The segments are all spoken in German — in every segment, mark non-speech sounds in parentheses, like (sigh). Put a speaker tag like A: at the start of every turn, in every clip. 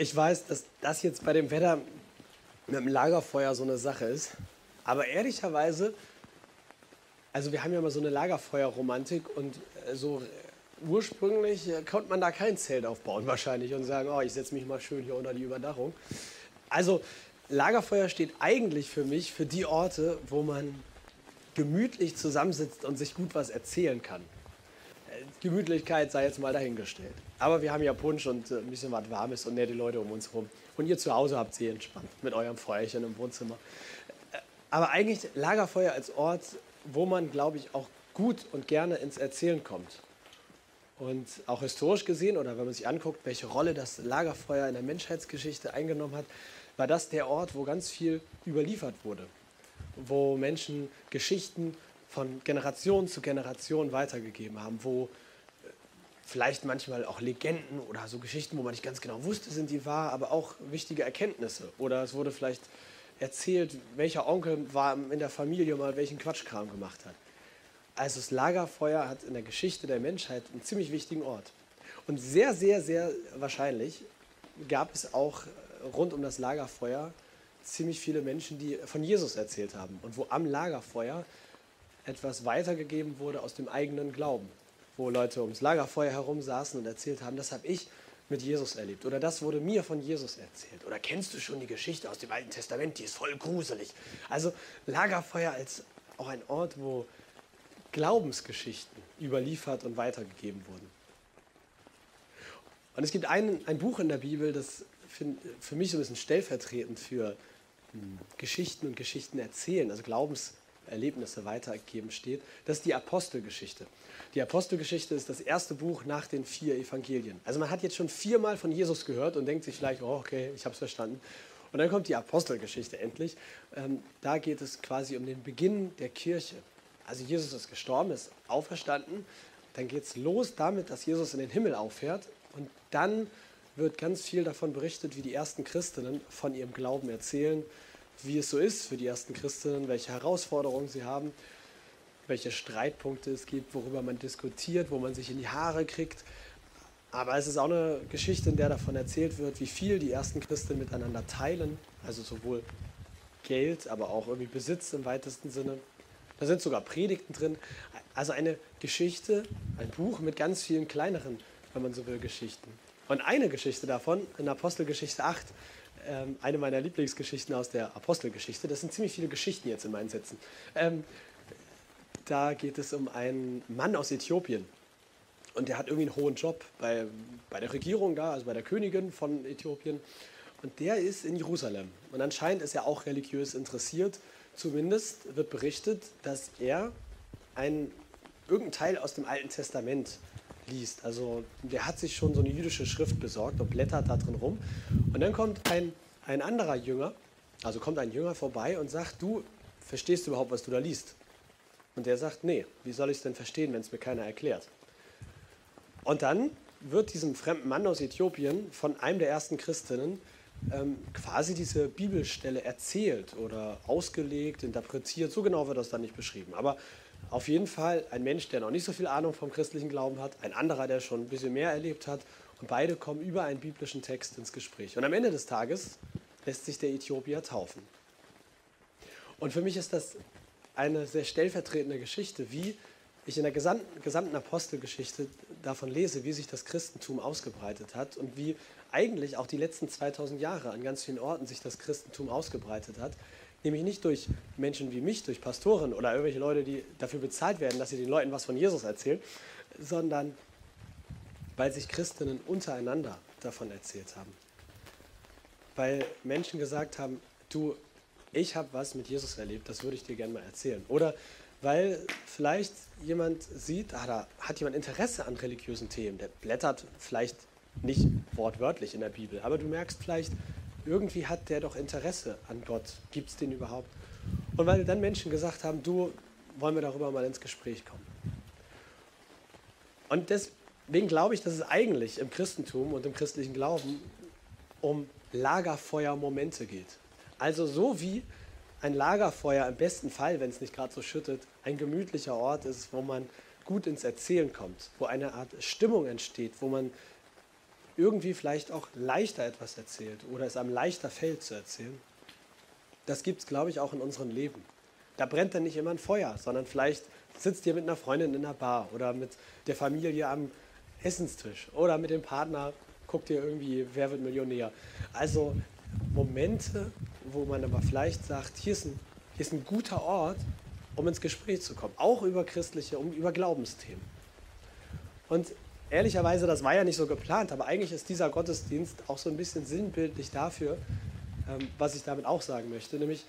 A: Ich weiß, dass das jetzt bei dem Wetter mit dem Lagerfeuer so eine Sache ist. Aber ehrlicherweise, also wir haben ja mal so eine Lagerfeuerromantik und äh, so ursprünglich äh, konnte man da kein Zelt aufbauen wahrscheinlich und sagen, oh, ich setze mich mal schön hier unter die Überdachung. Also Lagerfeuer steht eigentlich für mich für die Orte, wo man gemütlich zusammensitzt und sich gut was erzählen kann. Äh, Gemütlichkeit sei jetzt mal dahingestellt. Aber wir haben ja Punsch und äh, ein bisschen was Warmes und nette Leute um uns herum. Und ihr zu Hause habt sie entspannt mit eurem Feuerchen im Wohnzimmer. Aber eigentlich Lagerfeuer als Ort, wo man, glaube ich, auch gut und gerne ins Erzählen kommt. Und auch historisch gesehen, oder wenn man sich anguckt, welche Rolle das Lagerfeuer in der Menschheitsgeschichte eingenommen hat, war das der Ort, wo ganz viel überliefert wurde. Wo Menschen Geschichten von Generation zu Generation weitergegeben haben, wo äh, vielleicht manchmal auch Legenden oder so Geschichten, wo man nicht ganz genau wusste, sind die wahr, aber auch wichtige Erkenntnisse. Oder es wurde vielleicht erzählt, welcher Onkel war in der Familie mal welchen Quatschkram gemacht hat. Also das Lagerfeuer hat in der Geschichte der Menschheit einen ziemlich wichtigen Ort. Und sehr, sehr, sehr wahrscheinlich gab es auch rund um das Lagerfeuer ziemlich viele Menschen, die von Jesus erzählt haben und wo am Lagerfeuer etwas weitergegeben wurde aus dem eigenen Glauben, wo Leute ums Lagerfeuer herum saßen und erzählt haben, das habe ich mit Jesus erlebt oder das wurde mir von Jesus erzählt oder kennst du schon die Geschichte aus dem Alten Testament, die ist voll gruselig. Also Lagerfeuer als auch ein Ort, wo Glaubensgeschichten überliefert und weitergegeben wurden. Und es gibt ein, ein Buch in der Bibel, das für mich so ein bisschen stellvertretend für hm, Geschichten und Geschichten erzählen, also Glaubenserlebnisse weitergeben steht. Das ist die Apostelgeschichte. Die Apostelgeschichte ist das erste Buch nach den vier Evangelien. Also man hat jetzt schon viermal von Jesus gehört und denkt sich vielleicht, oh, okay, ich habe es verstanden. Und dann kommt die Apostelgeschichte endlich. Ähm, da geht es quasi um den Beginn der Kirche. Also Jesus ist gestorben, ist auferstanden. Dann geht es los damit, dass Jesus in den Himmel auffährt. Und dann wird ganz viel davon berichtet, wie die ersten Christinnen von ihrem Glauben erzählen, wie es so ist für die ersten Christinnen, welche Herausforderungen sie haben, welche Streitpunkte es gibt, worüber man diskutiert, wo man sich in die Haare kriegt. Aber es ist auch eine Geschichte, in der davon erzählt wird, wie viel die ersten Christen miteinander teilen, also sowohl Geld, aber auch irgendwie Besitz im weitesten Sinne. Da sind sogar Predigten drin. Also eine Geschichte, ein Buch mit ganz vielen kleineren, wenn man so will, Geschichten. Und eine Geschichte davon, in Apostelgeschichte 8, ähm, eine meiner Lieblingsgeschichten aus der Apostelgeschichte, das sind ziemlich viele Geschichten jetzt in meinen Sätzen. Ähm, da geht es um einen Mann aus Äthiopien. Und der hat irgendwie einen hohen Job bei, bei der Regierung da, also bei der Königin von Äthiopien. Und der ist in Jerusalem. Und anscheinend ist er auch religiös interessiert. Zumindest wird berichtet, dass er einen, irgendeinen Teil aus dem Alten Testament liest. Also der hat sich schon so eine jüdische Schrift besorgt und blättert da drin rum. Und dann kommt ein, ein anderer Jünger, also kommt ein Jünger vorbei und sagt, du verstehst du überhaupt, was du da liest? Und der sagt, nee, wie soll ich es denn verstehen, wenn es mir keiner erklärt? Und dann wird diesem fremden Mann aus Äthiopien von einem der ersten Christinnen ähm, quasi diese Bibelstelle erzählt oder ausgelegt, interpretiert. So genau wird das dann nicht beschrieben. Aber auf jeden Fall ein Mensch, der noch nicht so viel Ahnung vom christlichen Glauben hat, ein anderer, der schon ein bisschen mehr erlebt hat. Und beide kommen über einen biblischen Text ins Gespräch. Und am Ende des Tages lässt sich der Äthiopier taufen. Und für mich ist das eine sehr stellvertretende Geschichte, wie ich in der gesamten, Apostelgeschichte davon lese, wie sich das Christentum ausgebreitet hat und wie eigentlich auch die letzten 2000 Jahre an ganz vielen Orten sich das Christentum ausgebreitet hat. Nämlich nicht durch Menschen wie mich, durch Pastoren oder irgendwelche Leute, die dafür bezahlt werden, dass sie den Leuten was von Jesus erzählen, sondern weil sich Christinnen untereinander davon erzählt haben. Weil Menschen gesagt haben, du, ich habe was mit Jesus erlebt, das würde ich dir gerne mal erzählen. Oder weil vielleicht jemand sieht, ah, da hat jemand Interesse an religiösen Themen, der blättert vielleicht nicht wortwörtlich in der Bibel, aber du merkst vielleicht, irgendwie hat der doch Interesse an Gott. Gibt es den überhaupt? Und weil dann Menschen gesagt haben, du, wollen wir darüber mal ins Gespräch kommen. Und deswegen glaube ich, dass es eigentlich im Christentum und im christlichen Glauben um Lagerfeuermomente geht. Also so wie ein Lagerfeuer im besten Fall, wenn es nicht gerade so schüttet, ein gemütlicher Ort ist, wo man gut ins Erzählen kommt, wo eine Art Stimmung entsteht, wo man irgendwie vielleicht auch leichter etwas erzählt oder es einem leichter fällt zu erzählen. Das gibt es, glaube ich, auch in unserem Leben. Da brennt dann nicht immer ein Feuer, sondern vielleicht sitzt ihr mit einer Freundin in einer Bar oder mit der Familie am Essenstisch oder mit dem Partner guckt ihr irgendwie, wer wird Millionär. Also Momente, wo man aber vielleicht sagt, hier ist ein, hier ist ein guter Ort, um ins Gespräch zu kommen, auch über christliche, um, über Glaubensthemen. Und ehrlicherweise, das war ja nicht so geplant, aber eigentlich ist dieser Gottesdienst auch so ein bisschen sinnbildlich dafür, ähm, was ich damit auch sagen möchte, nämlich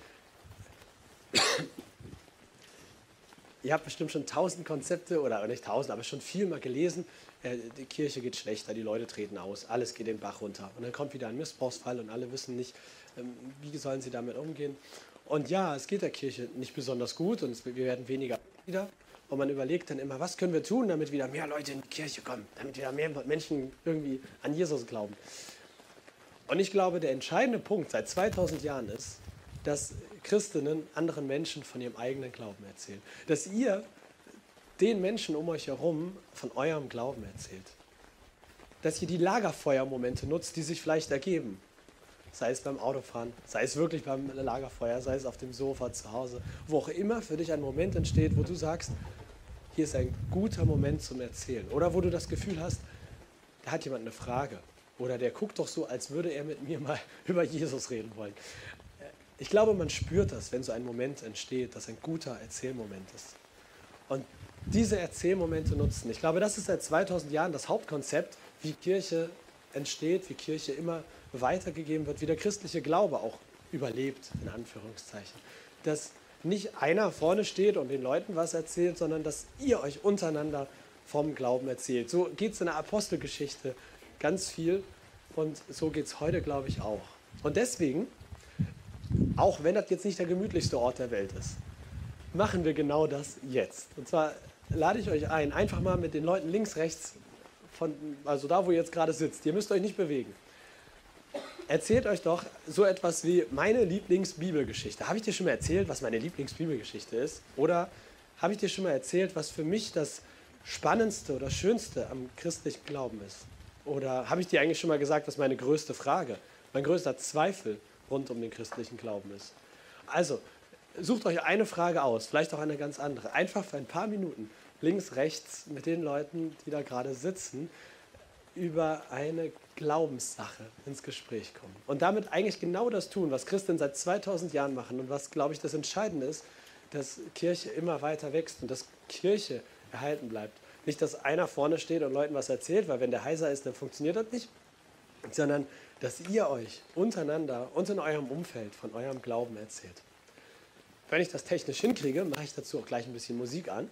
A: (coughs) ihr habt bestimmt schon tausend Konzepte oder nicht tausend, aber schon viel mal gelesen. Äh, die Kirche geht schlechter, die Leute treten aus, alles geht den Bach runter. Und dann kommt wieder ein Missbrauchsfall und alle wissen nicht, ähm, wie sollen sie damit umgehen. Und ja, es geht der Kirche nicht besonders gut und wir werden weniger wieder. Und man überlegt dann immer, was können wir tun, damit wieder mehr Leute in die Kirche kommen, damit wieder mehr Menschen irgendwie an Jesus glauben. Und ich glaube, der entscheidende Punkt seit 2000 Jahren ist, dass Christinnen anderen Menschen von ihrem eigenen Glauben erzählen. Dass ihr den Menschen um euch herum von eurem Glauben erzählt. Dass ihr die Lagerfeuermomente nutzt, die sich vielleicht ergeben. Sei es beim Autofahren, sei es wirklich beim Lagerfeuer, sei es auf dem Sofa zu Hause, wo auch immer für dich ein Moment entsteht, wo du sagst, hier ist ein guter Moment zum Erzählen. Oder wo du das Gefühl hast, da hat jemand eine Frage. Oder der guckt doch so, als würde er mit mir mal (laughs) über Jesus reden wollen. Ich glaube, man spürt das, wenn so ein Moment entsteht, das ein guter Erzählmoment ist. Und diese Erzählmomente nutzen. Ich glaube, das ist seit 2000 Jahren das Hauptkonzept, wie Kirche entsteht, wie Kirche immer weitergegeben wird, wie der christliche Glaube auch überlebt, in Anführungszeichen. Dass nicht einer vorne steht und den Leuten was erzählt, sondern dass ihr euch untereinander vom Glauben erzählt. So geht es in der Apostelgeschichte ganz viel und so geht es heute, glaube ich, auch. Und deswegen, auch wenn das jetzt nicht der gemütlichste Ort der Welt ist, machen wir genau das jetzt. Und zwar lade ich euch ein, einfach mal mit den Leuten links, rechts, von, also da, wo ihr jetzt gerade sitzt, ihr müsst euch nicht bewegen. Erzählt euch doch so etwas wie meine Lieblingsbibelgeschichte. Habe ich dir schon mal erzählt, was meine Lieblingsbibelgeschichte ist? Oder habe ich dir schon mal erzählt, was für mich das Spannendste oder Schönste am christlichen Glauben ist? Oder habe ich dir eigentlich schon mal gesagt, was meine größte Frage, mein größter Zweifel rund um den christlichen Glauben ist? Also, sucht euch eine Frage aus, vielleicht auch eine ganz andere. Einfach für ein paar Minuten links, rechts mit den Leuten, die da gerade sitzen, über eine Glaubenssache ins Gespräch kommen. Und damit eigentlich genau das tun, was Christen seit 2000 Jahren machen und was, glaube ich, das Entscheidende ist, dass Kirche immer weiter wächst und dass Kirche erhalten bleibt. Nicht, dass einer vorne steht und Leuten was erzählt, weil wenn der heiser ist, dann funktioniert das nicht, sondern dass ihr euch untereinander und in eurem Umfeld von eurem Glauben erzählt. Wenn ich das technisch hinkriege, mache ich dazu auch gleich ein bisschen Musik an.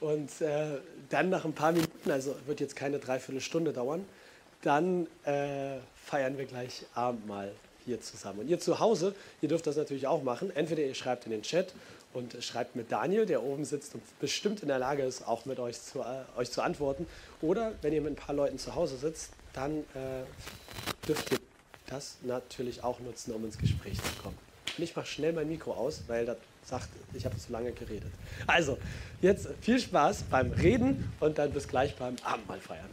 A: Und äh, dann nach ein paar Minuten, also wird jetzt keine Dreiviertelstunde dauern, dann äh, feiern wir gleich Abendmahl hier zusammen. Und ihr zu Hause, ihr dürft das natürlich auch machen. Entweder ihr schreibt in den Chat und schreibt mit Daniel, der oben sitzt und bestimmt in der Lage ist, auch mit euch zu, äh, euch zu antworten. Oder wenn ihr mit ein paar Leuten zu Hause sitzt, dann äh, dürft ihr das natürlich auch nutzen, um ins Gespräch zu kommen. Ich mache schnell mein Mikro aus, weil das sagt, ich habe zu lange geredet. Also, jetzt viel Spaß beim Reden und dann bis gleich beim Abendmahl feiern.